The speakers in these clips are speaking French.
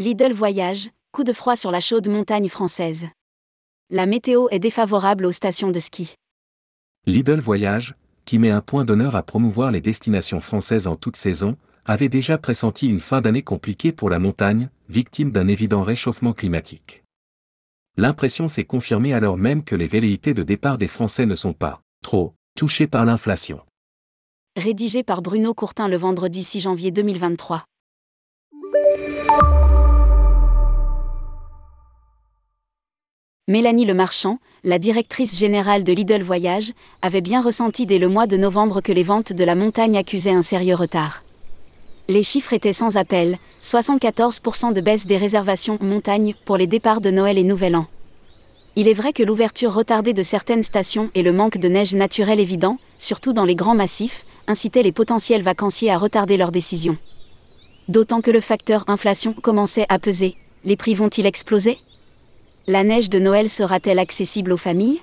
Lidl Voyage, coup de froid sur la chaude montagne française. La météo est défavorable aux stations de ski. Lidl Voyage, qui met un point d'honneur à promouvoir les destinations françaises en toute saison, avait déjà pressenti une fin d'année compliquée pour la montagne, victime d'un évident réchauffement climatique. L'impression s'est confirmée alors même que les velléités de départ des Français ne sont pas trop touchées par l'inflation. Rédigé par Bruno Courtin le vendredi 6 janvier 2023. Mélanie Lemarchand, la directrice générale de Lidl Voyage, avait bien ressenti dès le mois de novembre que les ventes de la montagne accusaient un sérieux retard. Les chiffres étaient sans appel, 74% de baisse des réservations montagne pour les départs de Noël et Nouvel An. Il est vrai que l'ouverture retardée de certaines stations et le manque de neige naturelle évident, surtout dans les grands massifs, incitaient les potentiels vacanciers à retarder leurs décisions. D'autant que le facteur inflation commençait à peser. Les prix vont-ils exploser? La neige de Noël sera-t-elle accessible aux familles?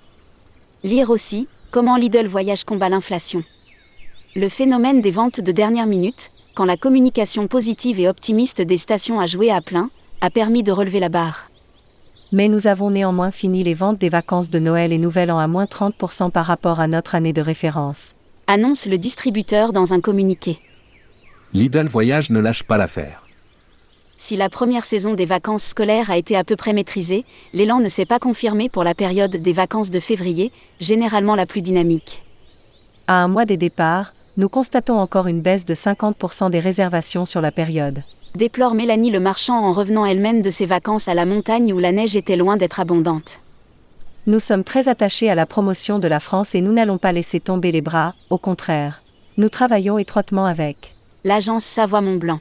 Lire aussi Comment Lidl Voyage combat l'inflation. Le phénomène des ventes de dernière minute, quand la communication positive et optimiste des stations a joué à plein, a permis de relever la barre. Mais nous avons néanmoins fini les ventes des vacances de Noël et Nouvel An à moins 30% par rapport à notre année de référence. Annonce le distributeur dans un communiqué. Lidl Voyage ne lâche pas l'affaire. Si la première saison des vacances scolaires a été à peu près maîtrisée, l'élan ne s'est pas confirmé pour la période des vacances de février, généralement la plus dynamique. À un mois des départs, nous constatons encore une baisse de 50% des réservations sur la période. Déplore Mélanie le marchand en revenant elle-même de ses vacances à la montagne où la neige était loin d'être abondante. Nous sommes très attachés à la promotion de la France et nous n'allons pas laisser tomber les bras, au contraire. Nous travaillons étroitement avec l'agence Savoie-Mont-Blanc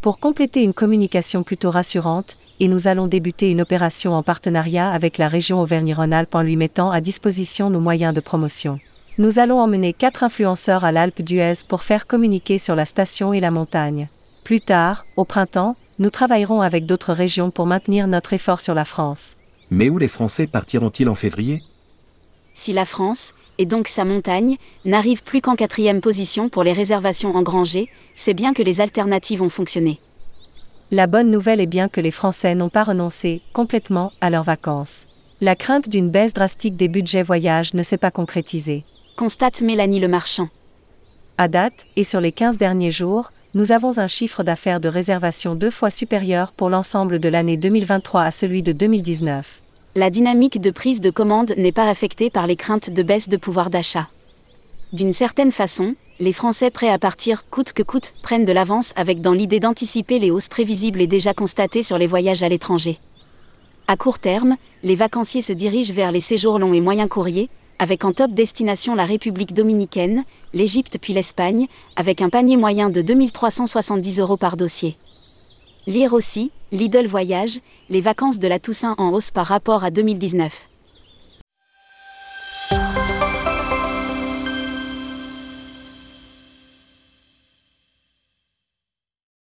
pour compléter une communication plutôt rassurante, et nous allons débuter une opération en partenariat avec la région Auvergne-Rhône-Alpes en lui mettant à disposition nos moyens de promotion. Nous allons emmener quatre influenceurs à l'Alpe d'Huez pour faire communiquer sur la station et la montagne. Plus tard, au printemps, nous travaillerons avec d'autres régions pour maintenir notre effort sur la France. Mais où les Français partiront-ils en février? Si la France, et donc sa montagne, n'arrive plus qu'en quatrième position pour les réservations engrangées, c'est bien que les alternatives ont fonctionné. La bonne nouvelle est bien que les Français n'ont pas renoncé complètement à leurs vacances. La crainte d'une baisse drastique des budgets voyage ne s'est pas concrétisée. Constate Mélanie Le Marchand. À date, et sur les 15 derniers jours, nous avons un chiffre d'affaires de réservation deux fois supérieur pour l'ensemble de l'année 2023 à celui de 2019 la dynamique de prise de commande n'est pas affectée par les craintes de baisse de pouvoir d'achat. D'une certaine façon, les Français prêts à partir coûte que coûte prennent de l'avance avec dans l'idée d'anticiper les hausses prévisibles et déjà constatées sur les voyages à l'étranger. À court terme, les vacanciers se dirigent vers les séjours longs et moyens courriers, avec en top destination la République dominicaine, l'Égypte puis l'Espagne, avec un panier moyen de 2370 euros par dossier. Lire aussi, Lidl Voyage, les vacances de la Toussaint en hausse par rapport à 2019.